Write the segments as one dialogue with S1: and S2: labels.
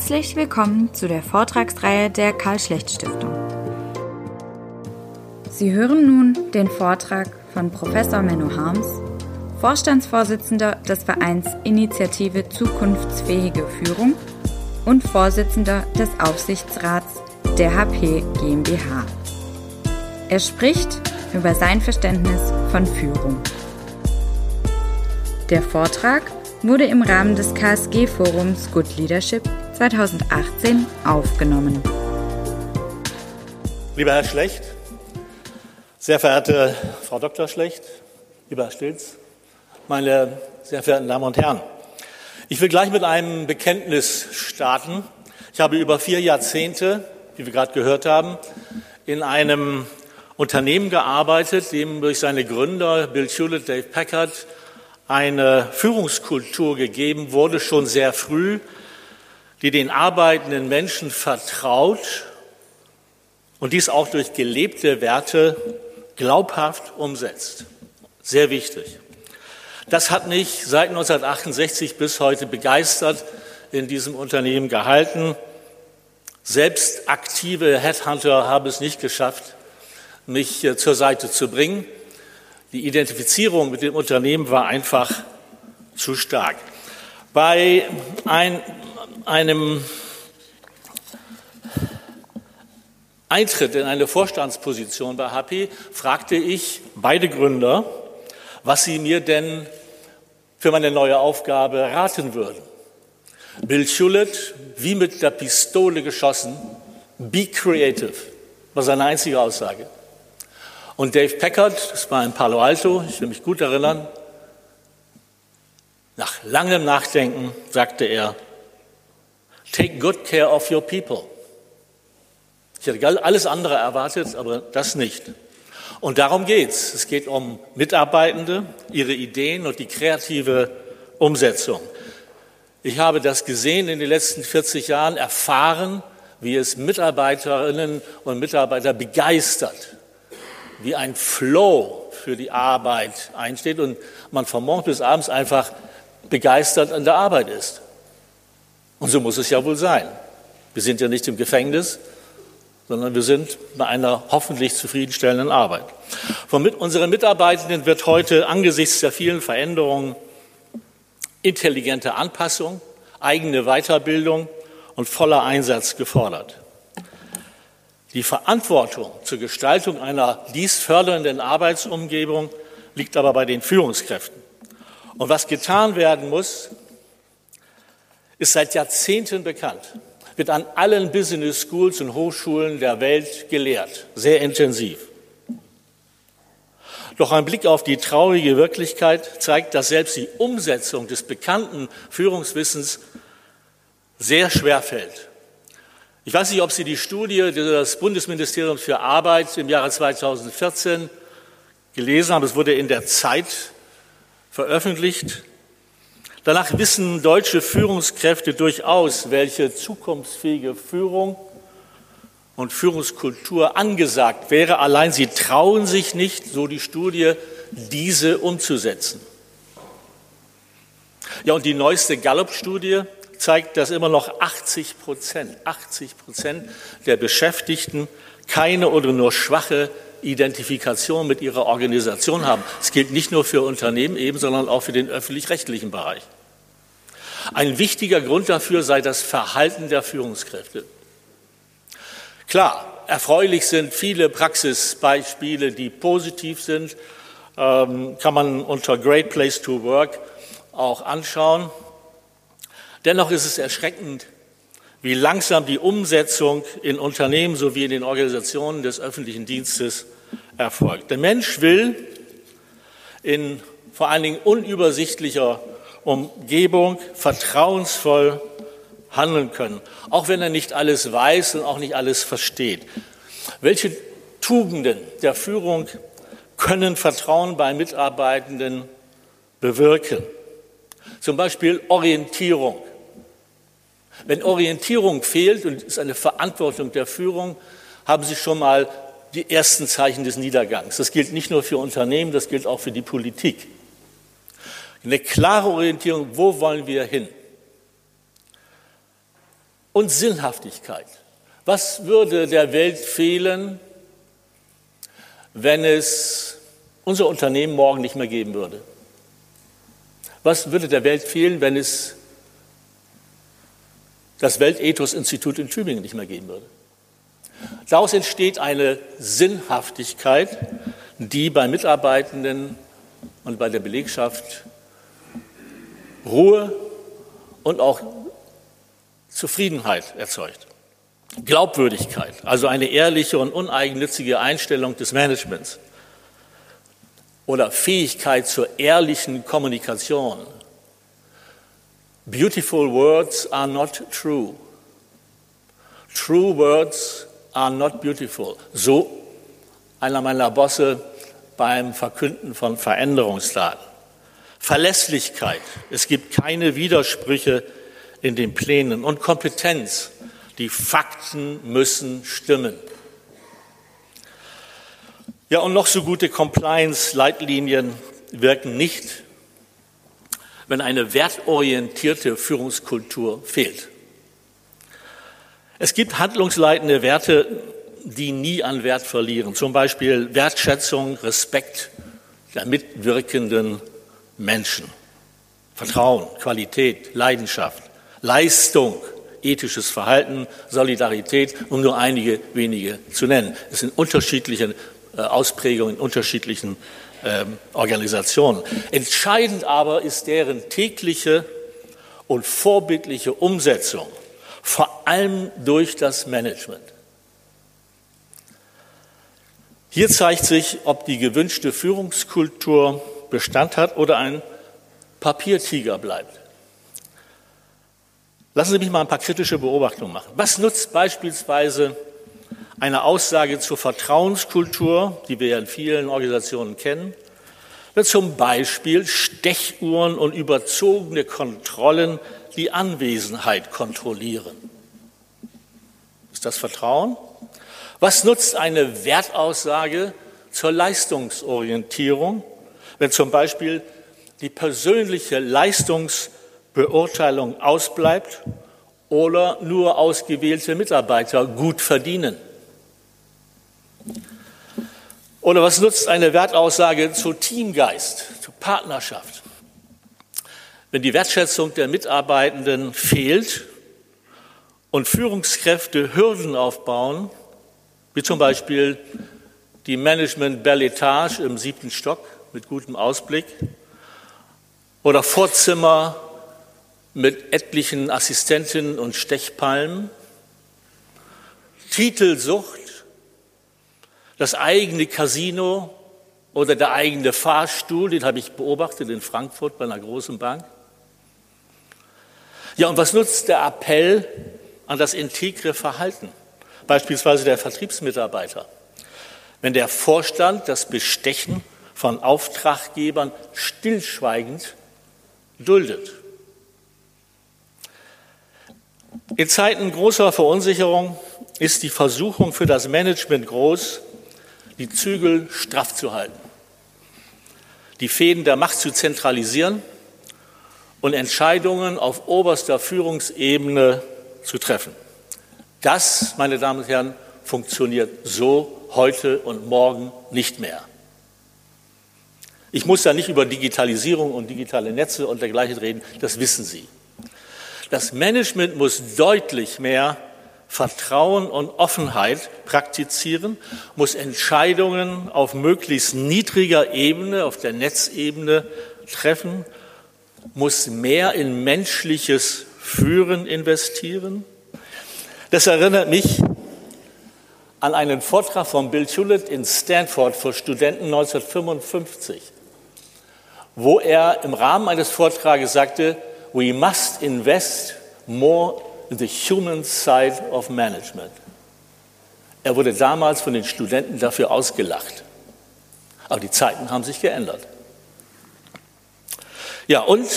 S1: Herzlich willkommen zu der Vortragsreihe der Karl-Schlecht-Stiftung. Sie hören nun den Vortrag von Professor Menno Harms, Vorstandsvorsitzender des Vereins Initiative Zukunftsfähige Führung und Vorsitzender des Aufsichtsrats der HP GmbH. Er spricht über sein Verständnis von Führung. Der Vortrag wurde im Rahmen des KSG-Forums Good Leadership 2018 aufgenommen.
S2: Lieber Herr Schlecht, sehr verehrte Frau Dr. Schlecht, lieber Herr Stilz, meine sehr verehrten Damen und Herren, ich will gleich mit einem Bekenntnis starten. Ich habe über vier Jahrzehnte, wie wir gerade gehört haben, in einem Unternehmen gearbeitet, dem durch seine Gründer Bill Hewlett, Dave Packard eine Führungskultur gegeben wurde, schon sehr früh, die den arbeitenden Menschen vertraut und dies auch durch gelebte Werte glaubhaft umsetzt. Sehr wichtig. Das hat mich seit 1968 bis heute begeistert in diesem Unternehmen gehalten. Selbst aktive Headhunter haben es nicht geschafft, mich äh, zur Seite zu bringen. Die Identifizierung mit dem Unternehmen war einfach zu stark. Bei ein, einem Eintritt in eine Vorstandsposition bei HP fragte ich beide Gründer, was sie mir denn für meine neue Aufgabe raten würden. Bill Hewlett, wie mit der Pistole geschossen, be creative, war seine einzige Aussage. Und Dave Packard, das war in Palo Alto, ich will mich gut erinnern, nach langem Nachdenken sagte er, take good care of your people. Ich hätte alles andere erwartet, aber das nicht. Und darum geht's. Es geht um Mitarbeitende, ihre Ideen und die kreative Umsetzung. Ich habe das gesehen in den letzten 40 Jahren, erfahren, wie es Mitarbeiterinnen und Mitarbeiter begeistert, wie ein Flow für die Arbeit einsteht und man von morgens bis abends einfach begeistert an der Arbeit ist. Und so muss es ja wohl sein. Wir sind ja nicht im Gefängnis, sondern wir sind bei einer hoffentlich zufriedenstellenden Arbeit. Von unseren Mitarbeitenden wird heute angesichts der vielen Veränderungen intelligente Anpassung, eigene Weiterbildung und voller Einsatz gefordert. Die Verantwortung zur Gestaltung einer dies fördernden Arbeitsumgebung liegt aber bei den Führungskräften. Und was getan werden muss, ist seit Jahrzehnten bekannt, wird an allen Business Schools und Hochschulen der Welt gelehrt, sehr intensiv. Doch ein Blick auf die traurige Wirklichkeit zeigt, dass selbst die Umsetzung des bekannten Führungswissens sehr schwer fällt. Ich weiß nicht, ob Sie die Studie des Bundesministeriums für Arbeit im Jahre 2014 gelesen haben. Es wurde in der Zeit veröffentlicht. Danach wissen deutsche Führungskräfte durchaus, welche zukunftsfähige Führung und Führungskultur angesagt wäre. Allein sie trauen sich nicht, so die Studie, diese umzusetzen. Ja, und die neueste Gallup-Studie zeigt, dass immer noch 80 Prozent, 80 Prozent der Beschäftigten keine oder nur schwache Identifikation mit ihrer Organisation haben. Es gilt nicht nur für Unternehmen eben, sondern auch für den öffentlich-rechtlichen Bereich. Ein wichtiger Grund dafür sei das Verhalten der Führungskräfte. Klar, erfreulich sind viele Praxisbeispiele, die positiv sind, ähm, kann man unter Great Place to Work auch anschauen. Dennoch ist es erschreckend, wie langsam die Umsetzung in Unternehmen sowie in den Organisationen des öffentlichen Dienstes erfolgt. Der Mensch will in vor allen Dingen unübersichtlicher Umgebung vertrauensvoll handeln können, auch wenn er nicht alles weiß und auch nicht alles versteht. Welche Tugenden der Führung können Vertrauen bei Mitarbeitenden bewirken? Zum Beispiel Orientierung. Wenn Orientierung fehlt und es eine Verantwortung der Führung, haben Sie schon mal die ersten Zeichen des Niedergangs. Das gilt nicht nur für Unternehmen, das gilt auch für die Politik. Eine klare Orientierung, wo wollen wir hin? und Sinnhaftigkeit. Was würde der Welt fehlen, wenn es unser Unternehmen morgen nicht mehr geben würde? Was würde der Welt fehlen, wenn es das Weltethos-Institut in Tübingen nicht mehr geben würde? Daraus entsteht eine Sinnhaftigkeit, die bei Mitarbeitenden und bei der Belegschaft Ruhe und auch Zufriedenheit erzeugt. Glaubwürdigkeit, also eine ehrliche und uneigennützige Einstellung des Managements oder Fähigkeit zur ehrlichen Kommunikation. Beautiful words are not true. True words are not beautiful. So einer meiner Bosse beim Verkünden von Veränderungsdaten. Verlässlichkeit. Es gibt keine Widersprüche in den Plänen und Kompetenz. Die Fakten müssen stimmen. Ja, und noch so gute Compliance-Leitlinien wirken nicht, wenn eine wertorientierte Führungskultur fehlt. Es gibt handlungsleitende Werte, die nie an Wert verlieren. Zum Beispiel Wertschätzung, Respekt der mitwirkenden Menschen. Vertrauen, Qualität, Leidenschaft, Leistung, ethisches Verhalten, Solidarität, um nur einige wenige zu nennen. Es sind unterschiedliche äh, Ausprägungen in unterschiedlichen Organisationen. Entscheidend aber ist deren tägliche und vorbildliche Umsetzung, vor allem durch das Management. Hier zeigt sich, ob die gewünschte Führungskultur Bestand hat oder ein Papiertiger bleibt. Lassen Sie mich mal ein paar kritische Beobachtungen machen. Was nutzt beispielsweise eine Aussage zur Vertrauenskultur, die wir in vielen Organisationen kennen, wenn zum Beispiel Stechuhren und überzogene Kontrollen die Anwesenheit kontrollieren? Ist das Vertrauen? Was nutzt eine Wertaussage zur Leistungsorientierung, wenn zum Beispiel die persönliche Leistungsbeurteilung ausbleibt oder nur ausgewählte Mitarbeiter gut verdienen? Oder was nutzt eine Wertaussage zu Teamgeist, zu Partnerschaft? Wenn die Wertschätzung der Mitarbeitenden fehlt und Führungskräfte Hürden aufbauen, wie zum Beispiel die Management Belletage im siebten Stock mit gutem Ausblick oder Vorzimmer mit etlichen Assistentinnen und Stechpalmen, Titelsucht, das eigene Casino oder der eigene Fahrstuhl, den habe ich beobachtet in Frankfurt bei einer großen Bank. Ja, und was nutzt der Appell an das integre Verhalten? beispielsweise der Vertriebsmitarbeiter. Wenn der Vorstand das Bestechen von Auftraggebern stillschweigend duldet. In Zeiten großer Verunsicherung ist die Versuchung für das Management groß, die Zügel straff zu halten, die Fäden der Macht zu zentralisieren und Entscheidungen auf oberster Führungsebene zu treffen. Das, meine Damen und Herren, funktioniert so heute und morgen nicht mehr. Ich muss da nicht über Digitalisierung und digitale Netze und dergleichen reden, das wissen Sie. Das Management muss deutlich mehr Vertrauen und Offenheit praktizieren, muss Entscheidungen auf möglichst niedriger Ebene, auf der Netzebene treffen, muss mehr in menschliches Führen investieren. Das erinnert mich an einen Vortrag von Bill Hewlett in Stanford für Studenten 1955, wo er im Rahmen eines Vortrages sagte, we must invest more the human side of management. Er wurde damals von den Studenten dafür ausgelacht. Aber die Zeiten haben sich geändert. Ja, und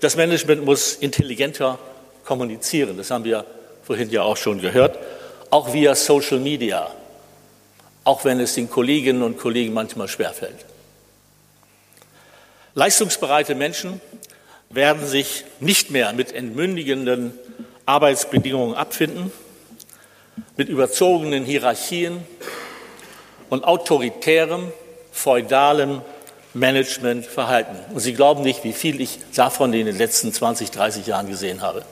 S2: das Management muss intelligenter kommunizieren. Das haben wir vorhin ja auch schon gehört, auch via Social Media, auch wenn es den Kolleginnen und Kollegen manchmal schwerfällt. Leistungsbereite Menschen werden sich nicht mehr mit entmündigenden Arbeitsbedingungen abfinden, mit überzogenen Hierarchien und autoritärem, feudalem Managementverhalten. Und Sie glauben nicht, wie viel ich davon in den letzten 20, 30 Jahren gesehen habe.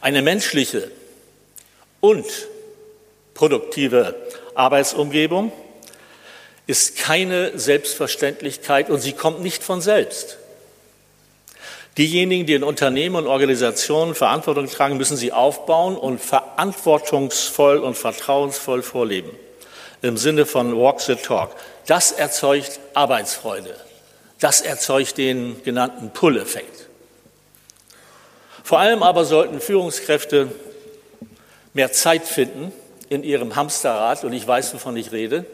S2: Eine menschliche und produktive Arbeitsumgebung ist keine Selbstverständlichkeit und sie kommt nicht von selbst. Diejenigen, die in Unternehmen und Organisationen Verantwortung tragen, müssen sie aufbauen und verantwortungsvoll und vertrauensvoll vorleben. Im Sinne von Walk the Talk. Das erzeugt Arbeitsfreude. Das erzeugt den genannten Pull-Effekt. Vor allem aber sollten Führungskräfte mehr Zeit finden in ihrem Hamsterrad, und ich weiß, wovon ich rede,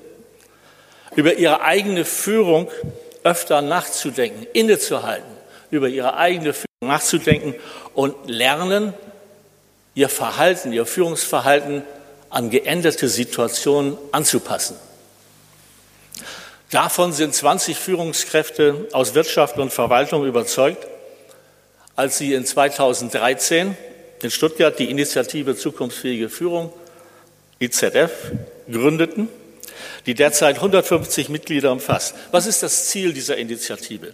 S2: über ihre eigene Führung öfter nachzudenken, innezuhalten, über ihre eigene Führung nachzudenken und lernen, ihr Verhalten, ihr Führungsverhalten an geänderte Situationen anzupassen. Davon sind 20 Führungskräfte aus Wirtschaft und Verwaltung überzeugt, als sie in 2013 in Stuttgart die Initiative Zukunftsfähige Führung, IZF, gründeten, die derzeit 150 Mitglieder umfasst. Was ist das Ziel dieser Initiative?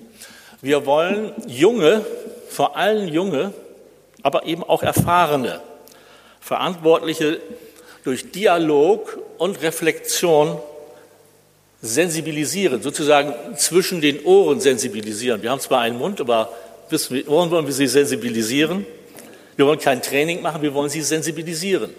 S2: Wir wollen junge, vor allem junge, aber eben auch erfahrene Verantwortliche durch Dialog und Reflexion sensibilisieren, sozusagen zwischen den Ohren sensibilisieren. Wir haben zwar einen Mund, aber bis mit Ohren wollen wir sie sensibilisieren. Wir wollen kein Training machen, wir wollen sie sensibilisieren.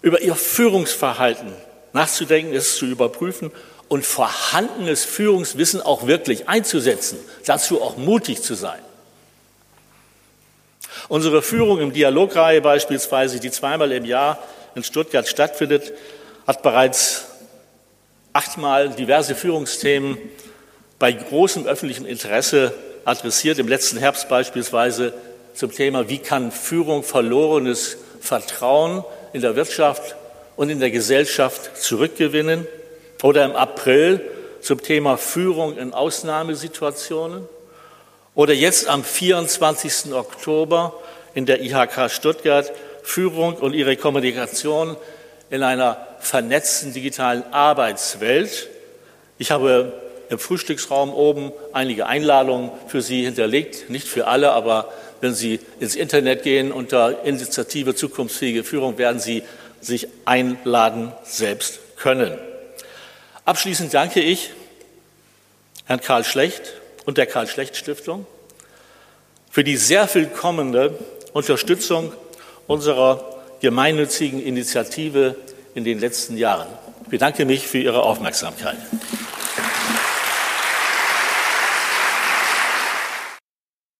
S2: Über ihr Führungsverhalten nachzudenken, es zu überprüfen und vorhandenes Führungswissen auch wirklich einzusetzen, dazu auch mutig zu sein. Unsere Führung im Dialogreihe beispielsweise, die zweimal im Jahr in Stuttgart stattfindet, hat bereits achtmal diverse Führungsthemen bei großem öffentlichen Interesse adressiert. Im letzten Herbst beispielsweise zum Thema, wie kann Führung verlorenes Vertrauen in der Wirtschaft und in der Gesellschaft zurückgewinnen. Oder im April zum Thema Führung in Ausnahmesituationen. Oder jetzt am 24. Oktober in der IHK Stuttgart Führung und ihre Kommunikation in einer vernetzten digitalen Arbeitswelt. Ich habe im Frühstücksraum oben einige Einladungen für Sie hinterlegt, nicht für alle, aber wenn Sie ins Internet gehen unter Initiative Zukunftsfähige Führung, werden Sie sich einladen selbst können. Abschließend danke ich Herrn Karl Schlecht und der Karl Schlecht Stiftung für die sehr willkommene Unterstützung unserer gemeinnützigen Initiative in den letzten Jahren. Ich bedanke mich für Ihre Aufmerksamkeit.